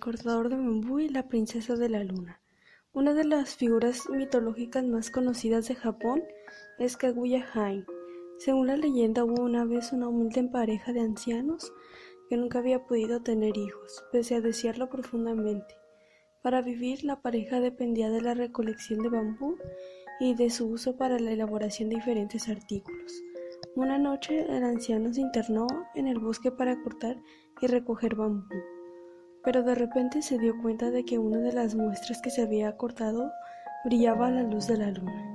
cortador de bambú y la princesa de la luna. Una de las figuras mitológicas más conocidas de Japón es Kaguya Hain. Según la leyenda, hubo una vez una humilde pareja de ancianos que nunca había podido tener hijos, pese a desearlo profundamente. Para vivir, la pareja dependía de la recolección de bambú y de su uso para la elaboración de diferentes artículos. Una noche, el anciano se internó en el bosque para cortar y recoger bambú pero de repente se dio cuenta de que una de las muestras que se había cortado brillaba a la luz de la luna.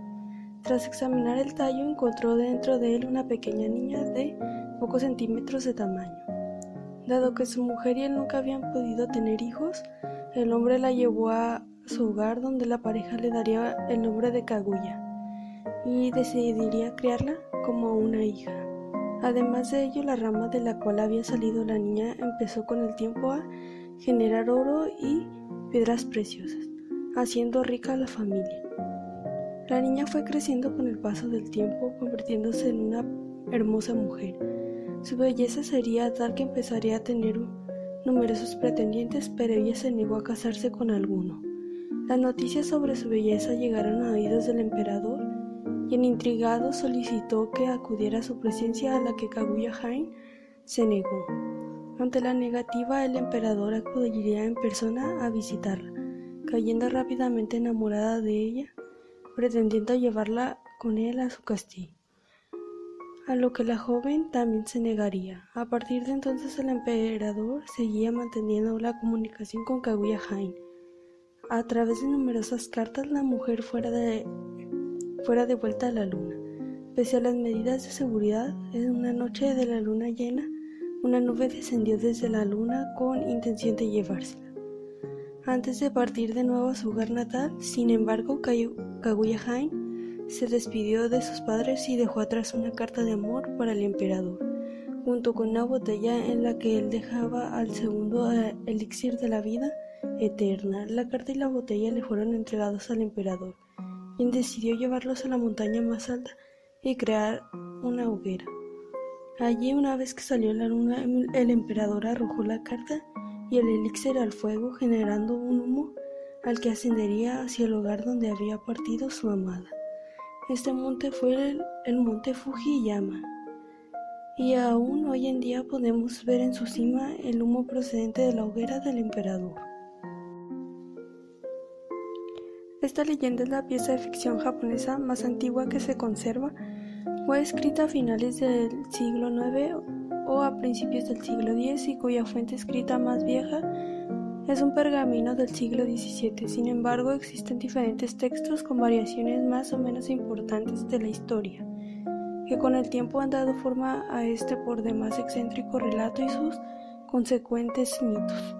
Tras examinar el tallo encontró dentro de él una pequeña niña de pocos centímetros de tamaño. Dado que su mujer y él nunca habían podido tener hijos, el hombre la llevó a su hogar donde la pareja le daría el nombre de Kaguya y decidiría criarla como una hija. Además de ello, la rama de la cual había salido la niña empezó con el tiempo a generar oro y piedras preciosas, haciendo rica a la familia. La niña fue creciendo con el paso del tiempo, convirtiéndose en una hermosa mujer. Su belleza sería tal que empezaría a tener numerosos pretendientes, pero ella se negó a casarse con alguno. Las noticias sobre su belleza llegaron a oídos del emperador, y en intrigado solicitó que acudiera a su presencia a la que Kaguya Hain se negó. Ante la negativa, el emperador acudiría en persona a visitarla, cayendo rápidamente enamorada de ella, pretendiendo llevarla con él a su castillo. A lo que la joven también se negaría. A partir de entonces el emperador seguía manteniendo la comunicación con Kaguya Hain. A través de numerosas cartas la mujer fuera de, fuera de vuelta a la luna. Pese a las medidas de seguridad, en una noche de la luna llena, una nube descendió desde la luna con intención de llevársela. Antes de partir de nuevo a su hogar natal, sin embargo, Kaguya Hain se despidió de sus padres y dejó atrás una carta de amor para el emperador, junto con una botella en la que él dejaba al segundo elixir de la vida eterna. La carta y la botella le fueron entregados al emperador, quien decidió llevarlos a la montaña más alta y crear una hoguera. Allí, una vez que salió la luna, el emperador arrojó la carta y el elixir al fuego, generando un humo al que ascendería hacia el hogar donde había partido su amada. Este monte fue el, el monte Fujiyama, y aún hoy en día podemos ver en su cima el humo procedente de la hoguera del emperador. Esta leyenda es la pieza de ficción japonesa más antigua que se conserva fue escrita a finales del siglo IX o a principios del siglo X y cuya fuente escrita más vieja es un pergamino del siglo XVII. Sin embargo, existen diferentes textos con variaciones más o menos importantes de la historia, que con el tiempo han dado forma a este por demás excéntrico relato y sus consecuentes mitos.